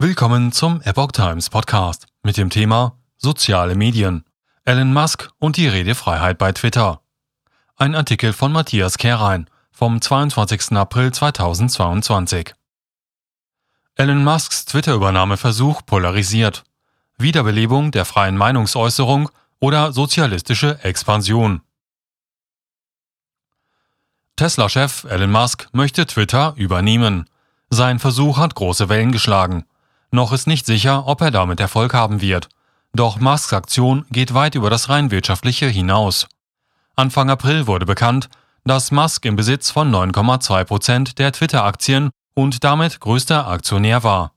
Willkommen zum Epoch Times Podcast mit dem Thema Soziale Medien. Elon Musk und die Redefreiheit bei Twitter. Ein Artikel von Matthias Kehrein vom 22. April 2022. Elon Musks Twitter-Übernahmeversuch polarisiert. Wiederbelebung der freien Meinungsäußerung oder sozialistische Expansion. Tesla-Chef Elon Musk möchte Twitter übernehmen. Sein Versuch hat große Wellen geschlagen. Noch ist nicht sicher, ob er damit Erfolg haben wird. Doch Musks Aktion geht weit über das rein wirtschaftliche hinaus. Anfang April wurde bekannt, dass Musk im Besitz von 9,2 Prozent der Twitter-Aktien und damit größter Aktionär war.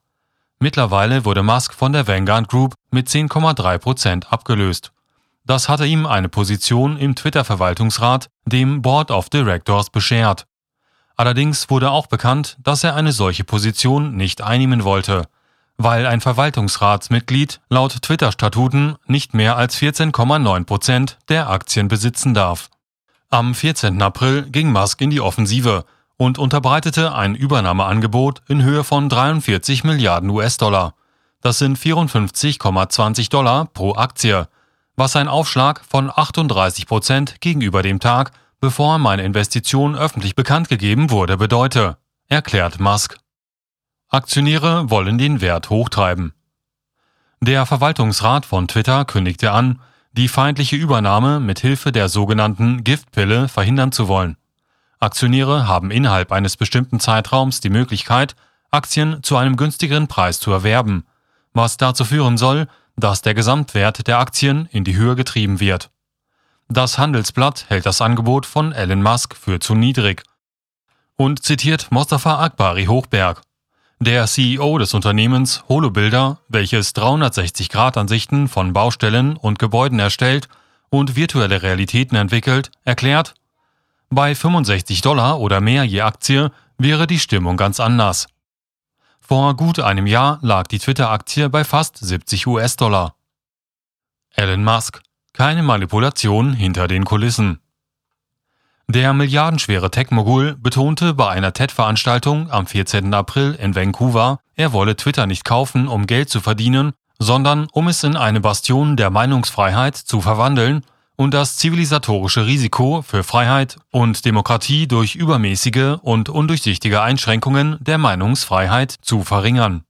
Mittlerweile wurde Musk von der Vanguard Group mit 10,3 Prozent abgelöst. Das hatte ihm eine Position im Twitter-Verwaltungsrat, dem Board of Directors, beschert. Allerdings wurde auch bekannt, dass er eine solche Position nicht einnehmen wollte weil ein Verwaltungsratsmitglied laut Twitter-Statuten nicht mehr als 14,9 Prozent der Aktien besitzen darf. Am 14. April ging Musk in die Offensive und unterbreitete ein Übernahmeangebot in Höhe von 43 Milliarden US-Dollar. Das sind 54,20 Dollar pro Aktie, was ein Aufschlag von 38 Prozent gegenüber dem Tag, bevor meine Investition öffentlich bekannt gegeben wurde, bedeute, erklärt Musk. Aktionäre wollen den Wert hochtreiben. Der Verwaltungsrat von Twitter kündigte an, die feindliche Übernahme mit Hilfe der sogenannten Giftpille verhindern zu wollen. Aktionäre haben innerhalb eines bestimmten Zeitraums die Möglichkeit, Aktien zu einem günstigeren Preis zu erwerben, was dazu führen soll, dass der Gesamtwert der Aktien in die Höhe getrieben wird. Das Handelsblatt hält das Angebot von Elon Musk für zu niedrig und zitiert Mostafa Akbari Hochberg. Der CEO des Unternehmens HoloBuilder, welches 360-Grad-Ansichten von Baustellen und Gebäuden erstellt und virtuelle Realitäten entwickelt, erklärt, bei 65 Dollar oder mehr je Aktie wäre die Stimmung ganz anders. Vor gut einem Jahr lag die Twitter-Aktie bei fast 70 US-Dollar. Elon Musk. Keine Manipulation hinter den Kulissen. Der milliardenschwere Tech-Mogul betonte bei einer TED-Veranstaltung am 14. April in Vancouver, er wolle Twitter nicht kaufen, um Geld zu verdienen, sondern um es in eine Bastion der Meinungsfreiheit zu verwandeln und das zivilisatorische Risiko für Freiheit und Demokratie durch übermäßige und undurchsichtige Einschränkungen der Meinungsfreiheit zu verringern.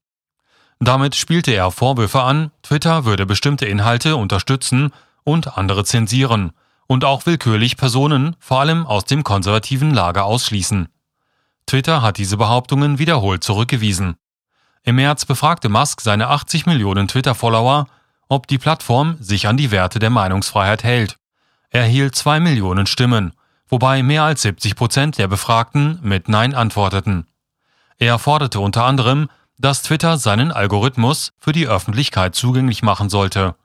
Damit spielte er Vorwürfe an, Twitter würde bestimmte Inhalte unterstützen und andere zensieren, und auch willkürlich Personen, vor allem aus dem konservativen Lager, ausschließen. Twitter hat diese Behauptungen wiederholt zurückgewiesen. Im März befragte Musk seine 80 Millionen Twitter-Follower, ob die Plattform sich an die Werte der Meinungsfreiheit hält. Er hielt zwei Millionen Stimmen, wobei mehr als 70 Prozent der Befragten mit Nein antworteten. Er forderte unter anderem, dass Twitter seinen Algorithmus für die Öffentlichkeit zugänglich machen sollte.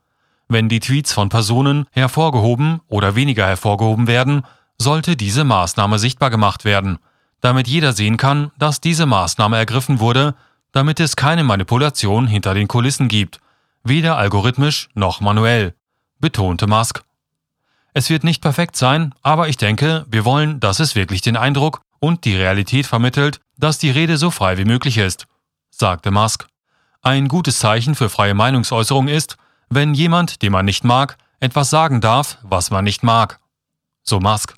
Wenn die Tweets von Personen hervorgehoben oder weniger hervorgehoben werden, sollte diese Maßnahme sichtbar gemacht werden, damit jeder sehen kann, dass diese Maßnahme ergriffen wurde, damit es keine Manipulation hinter den Kulissen gibt, weder algorithmisch noch manuell, betonte Musk. Es wird nicht perfekt sein, aber ich denke, wir wollen, dass es wirklich den Eindruck und die Realität vermittelt, dass die Rede so frei wie möglich ist, sagte Musk. Ein gutes Zeichen für freie Meinungsäußerung ist, wenn jemand, den man nicht mag, etwas sagen darf, was man nicht mag. So Musk.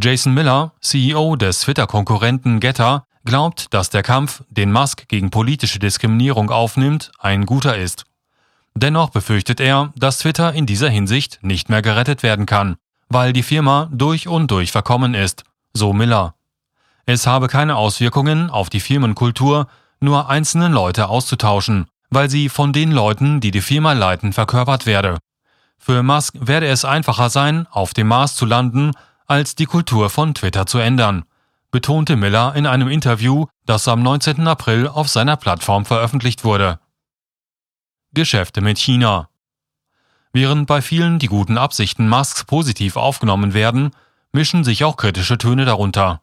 Jason Miller, CEO des Twitter-Konkurrenten Getter, glaubt, dass der Kampf, den Musk gegen politische Diskriminierung aufnimmt, ein guter ist. Dennoch befürchtet er, dass Twitter in dieser Hinsicht nicht mehr gerettet werden kann, weil die Firma durch und durch verkommen ist, so Miller. Es habe keine Auswirkungen auf die Firmenkultur, nur einzelne Leute auszutauschen, weil sie von den Leuten, die die Firma leiten, verkörpert werde. Für Musk werde es einfacher sein, auf dem Mars zu landen, als die Kultur von Twitter zu ändern, betonte Miller in einem Interview, das am 19. April auf seiner Plattform veröffentlicht wurde. Geschäfte mit China Während bei vielen die guten Absichten Musks positiv aufgenommen werden, mischen sich auch kritische Töne darunter.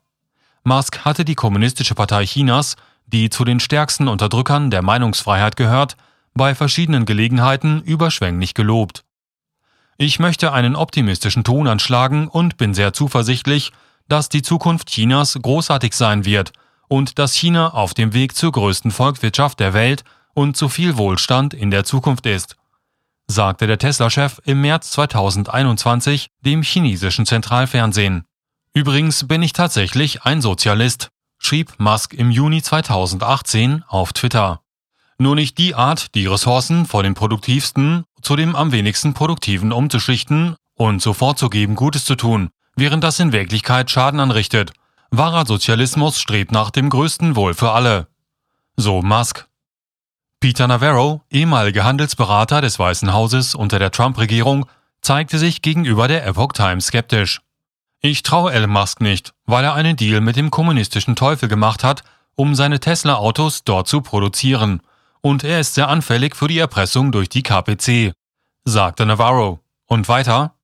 Musk hatte die Kommunistische Partei Chinas die zu den stärksten Unterdrückern der Meinungsfreiheit gehört, bei verschiedenen Gelegenheiten überschwänglich gelobt. Ich möchte einen optimistischen Ton anschlagen und bin sehr zuversichtlich, dass die Zukunft Chinas großartig sein wird und dass China auf dem Weg zur größten Volkswirtschaft der Welt und zu viel Wohlstand in der Zukunft ist, sagte der Tesla-Chef im März 2021 dem chinesischen Zentralfernsehen. Übrigens bin ich tatsächlich ein Sozialist, schrieb Musk im Juni 2018 auf Twitter. Nur nicht die Art, die Ressourcen vor dem produktivsten zu dem am wenigsten produktiven umzuschichten und so vorzugeben, Gutes zu tun, während das in Wirklichkeit Schaden anrichtet. Wahrer Sozialismus strebt nach dem größten Wohl für alle. So Musk. Peter Navarro, ehemaliger Handelsberater des Weißen Hauses unter der Trump-Regierung, zeigte sich gegenüber der Epoch Times skeptisch. Ich traue Elon Musk nicht, weil er einen Deal mit dem kommunistischen Teufel gemacht hat, um seine Tesla-Autos dort zu produzieren. Und er ist sehr anfällig für die Erpressung durch die KPC, sagte Navarro. Und weiter?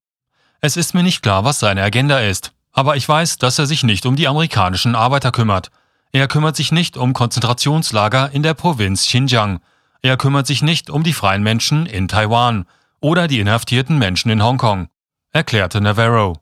Es ist mir nicht klar, was seine Agenda ist, aber ich weiß, dass er sich nicht um die amerikanischen Arbeiter kümmert. Er kümmert sich nicht um Konzentrationslager in der Provinz Xinjiang. Er kümmert sich nicht um die freien Menschen in Taiwan oder die inhaftierten Menschen in Hongkong, erklärte Navarro.